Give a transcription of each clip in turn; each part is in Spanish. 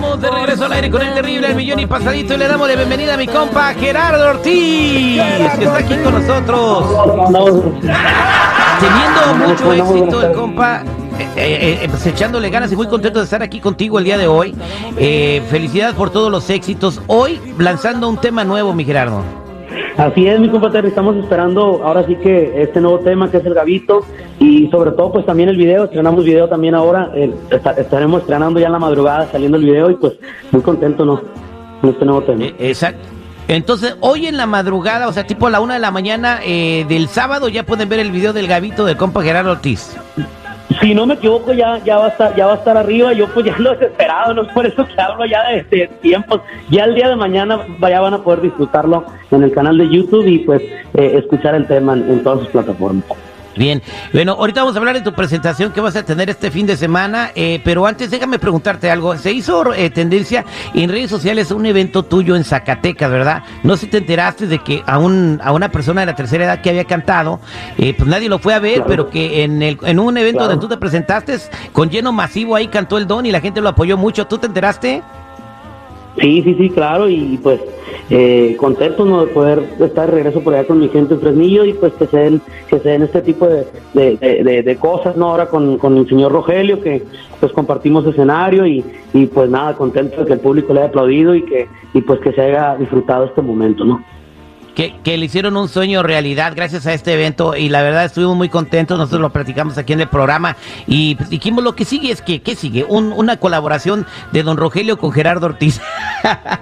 De regreso al aire con el terrible El Millón y Pasadito y le damos la bienvenida a mi compa Gerardo Ortiz, que está aquí con nosotros. Teniendo mucho éxito el compa, eh, eh, eh, pues echándole ganas y muy contento de estar aquí contigo el día de hoy. Felicidades por todos los éxitos. Hoy lanzando un tema nuevo, mi Gerardo. Así es, mi compadre, estamos esperando ahora sí que este nuevo tema que es el Gavito y sobre todo pues también el video, estrenamos video también ahora, esta- estaremos estrenando ya en la madrugada saliendo el video y pues muy contento, ¿no? Con este nuevo tema. Eh, Exacto. Entonces, hoy en la madrugada, o sea, tipo a la una de la mañana eh, del sábado, ya pueden ver el video del Gavito del compa Gerardo Ortiz. Si no me equivoco ya ya va a estar ya va a estar arriba, yo pues ya lo desesperado, no es por eso que hablo ya de, de tiempos. Ya el día de mañana ya van a poder disfrutarlo en el canal de YouTube y pues eh, escuchar el tema en todas sus plataformas. Bien, bueno, ahorita vamos a hablar de tu presentación que vas a tener este fin de semana, eh, pero antes déjame preguntarte algo. Se hizo eh, tendencia en redes sociales un evento tuyo en Zacatecas, ¿verdad? No sé si te enteraste de que a, un, a una persona de la tercera edad que había cantado, eh, pues nadie lo fue a ver, Claro. pero que en, el, en un evento Claro. donde tú te presentaste con lleno masivo ahí cantó el don y la gente lo apoyó mucho. ¿Tú te enteraste? Sí, sí, sí, claro, y pues eh, contento ¿no? de poder estar de regreso por allá con mi gente en Fresnillo y pues que se den, que se den este tipo de, de, de- cosas, ¿no? Ahora con, con el señor Rogelio, que pues compartimos escenario y, y pues nada, contento de que el público le haya aplaudido y que y pues que se haya disfrutado este momento, ¿no? Que, que le hicieron un sueño realidad gracias a este evento y la verdad estuvimos muy contentos, nosotros lo platicamos aquí en el programa y pues, dijimos lo que sigue es que, ¿qué sigue? Un- una colaboración de don Rogelio con Gerardo Ortiz.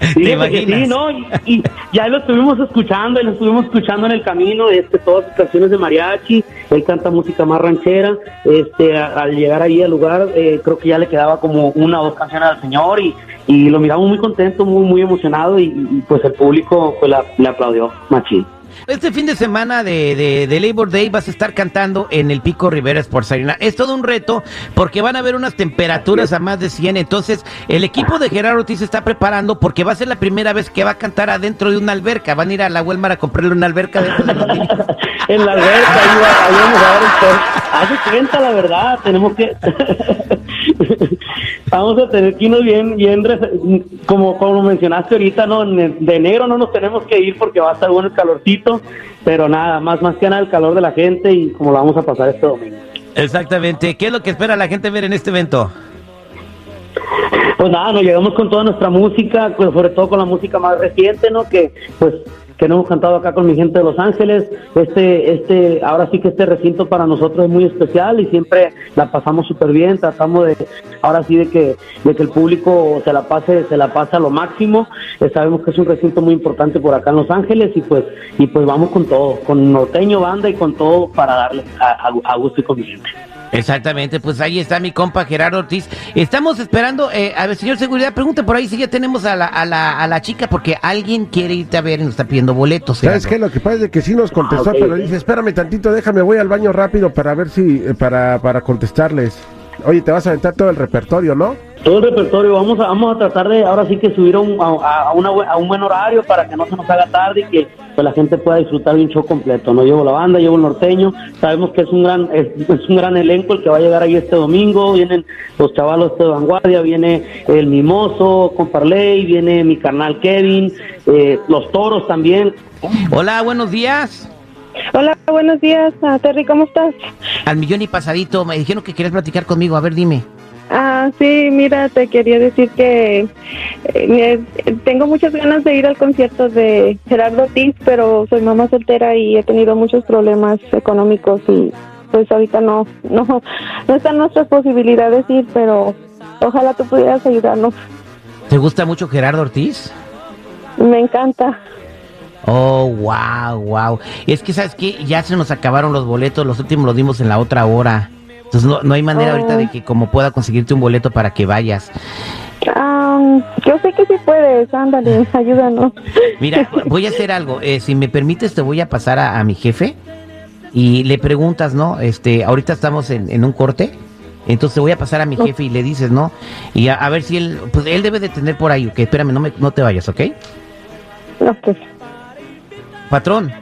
¿Te Fíjate que imaginas? Sí, ¿no? Y, y ya lo estuvimos escuchando, y lo estuvimos escuchando en el camino, este, todas sus canciones de mariachi, él canta música más ranchera, este, al llegar ahí al lugar, eh, creo que ya le quedaba como una o dos canciones al señor, y, y lo miramos muy contento, muy, muy emocionado, y, pues el público pues, le aplaudió, machín. Este fin de semana de, de, Labor Day vas a estar cantando en el Pico Rivera Sports Arena. Es todo un reto porque van a haber unas temperaturas a más de 100. Entonces, el equipo de Gerardo Ortiz se está preparando porque va a ser la primera vez que va a cantar adentro de una alberca. Van a ir a la Walmart a comprarle una alberca dentro de la en la alberca, ahí, va- ahí. Hace cuenta, la verdad, tenemos que... vamos a tener que irnos bien, bien, como, como mencionaste ahorita, ¿no? De enero no nos tenemos que ir porque va a estar bueno el calorcito, pero nada, más, más que nada el calor de la gente y como lo vamos a pasar este domingo. Exactamente. ¿Qué es lo que espera la gente ver en este evento? Pues nada, nos llegamos con toda nuestra música, sobre todo con la música más reciente, ¿no? Que pues hemos cantado acá con mi gente de Los Ángeles. Este, este, ahora sí que este recinto para nosotros es muy especial y siempre la pasamos súper bien. Tratamos de, ahora sí de que, de que el público se la pase, se la pase a lo máximo. Eh, sabemos que es un recinto muy importante por acá en Los Ángeles y pues, y pues vamos con todo, con norteño banda y con todo para darle a, a- a gusto y con mi gente. Exactamente, pues ahí está mi compa Gerardo Ortiz. Estamos esperando, eh, a ver, señor Seguridad, pregunte por ahí si ya tenemos a la, a la, a la chica, porque alguien quiere irte a ver y nos está pidiendo boletos. ¿Sabes qué? Gerardo. Lo que pasa es que sí nos contestó, Ah, pero dice, espérame tantito, déjame, voy al baño rápido para ver si, eh, para, para contestarles. Oye, te vas a aventar todo el repertorio, ¿no? Todo el repertorio, vamos a, vamos a tratar de ahora sí que subir a un, a, a una a un buen horario para que no se nos haga tarde y que pues, la gente pueda disfrutar de un show completo. No llevo la banda, llevo el norteño, sabemos que es un gran es, es un gran elenco el que va a llegar ahí este domingo, vienen los chavalos de vanguardia, viene el Mimoso con Parley, viene mi carnal Kevin, eh, los toros también. Hola, buenos días. Hola, buenos días, ah, Terry, ¿cómo estás? Al millón y pasadito, me dijeron que querías platicar conmigo, a ver, dime. Ah, sí, mira, te quería decir que eh, tengo muchas ganas de ir al concierto de Gerardo Ortiz, pero soy mamá soltera y he tenido muchos problemas económicos y pues ahorita no, no, no están nuestras posibilidades ir, pero ojalá tú pudieras ayudarnos. ¿Te gusta mucho Gerardo Ortiz? Me encanta. Oh, wow, wow. Es que, ¿sabes qué? Ya se nos acabaron los boletos, los últimos los dimos en la otra hora. Entonces no, no hay manera Oh. ahorita de que como pueda conseguirte un boleto para que vayas. Ah, yo sé que sí puedes, ándale, ayúdanos. Mira, voy a hacer algo. eh, si me permites, te voy a pasar a, a mi jefe y le preguntas, ¿no? Este, ahorita estamos en, en un corte. Entonces te voy a pasar a mi jefe y le dices, ¿no? Y a, a ver si él, pues él debe de tener por ahí, ok, espérame, no, me, no te vayas, ¿ok? Ok. Patrón.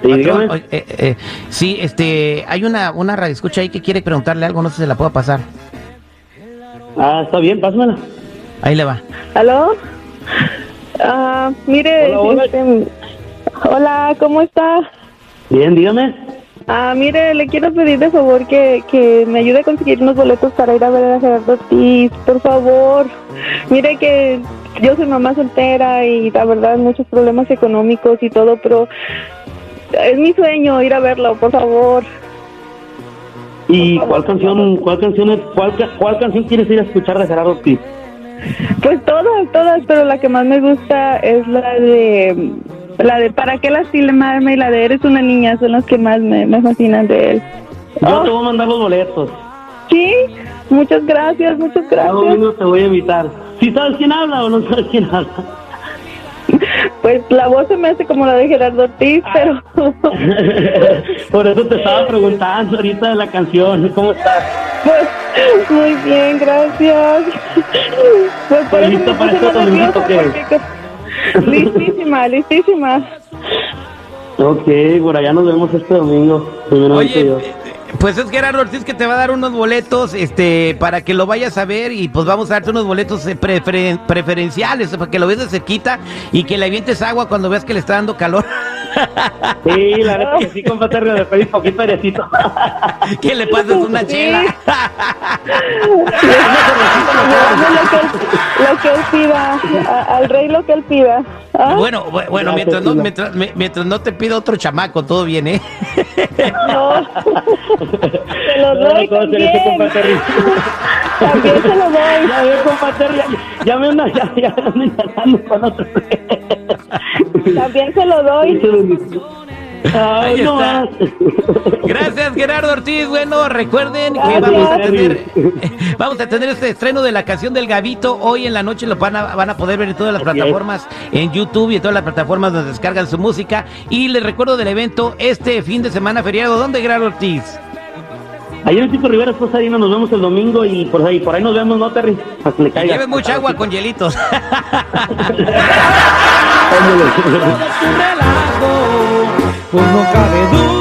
Patrón, oye, eh, eh, sí, este, hay una, una radio escucha ahí que quiere preguntarle algo, no sé si se la puedo pasar. Ah, está bien, pásamela. Ahí le va. ¿Aló? Ah, mire, Hola, hola. este, hola, ¿cómo está? Bien, dígame. Ah, mire, le quiero pedir de favor que, que me ayude a conseguir unos boletos para ir a ver a Gerardo Ortiz, por favor. Mire que yo soy mamá soltera y la verdad muchos problemas económicos y todo, pero es mi sueño ir a verlo, por favor. ¿Y cuál canción, cuál canción, es- cuál, cuál canción quieres ir a escuchar de Gerardo Ortiz? Pues todas, todas, pero la que más me gusta es la de la de ¿Para qué lastimarme? y la de Eres una niña, son las que más me, me fascinan de él. Yo Oh, te voy a mandar los boletos. sí, muchas gracias, muchas Cada gracias. domingo te voy a invitar. ¿Sí sabes quién habla o no sabes quién habla? Pues la voz se me hace como la de Gerardo Ortiz, pero Por eso te estaba preguntando ahorita de la canción. ¿Cómo estás? pues muy bien, gracias. Pues por eso ¿Lista me puse más nerviosa porque- Listísima, listísima. Ok, por allá nos vemos este domingo. Oye, pues es Gerardo Ortiz que te va a dar unos boletos este, para que lo vayas a ver y pues vamos a darte unos boletos eh, preferen- preferenciales para que lo veas de cerquita y que le avientes agua cuando veas que le está dando calor. Sí, la verdad que sí, compa Terrio, le pedí poquito airecito. que le pases una Sí. chela. Dame lo que él, lo que él pida, al rey lo que él pida. ¿Ah? bueno, bu- bueno, mientras no, mientras, mi- mientras no te pida otro chamaco, todo bien, ¿eh? No. Se lo doy ¿cómo hacer eso, también. También se lo doy. Ya veo, compa Terrio, ya me anda, ya, ya me ando con otro. También se lo doy. Ay, Ahí no está. Gracias, Gerardo Ortiz. Bueno, recuerden que vamos a tener vamos a tener este estreno de la canción del Gavito. Hoy en la noche lo van a, van a poder ver en todas las plataformas, en YouTube y en todas las plataformas donde descargan su música. Y les recuerdo del evento este fin de semana feriado. ¿Dónde, Gerardo Ortiz? Ahí en el Pico Rivera, pues ahí nos vemos el domingo y por ahí, por ahí nos vemos, ¿no, Terry? Para que le caiga. Lleven mucha agua con hielitos. Ándale. Pues no cabe duda.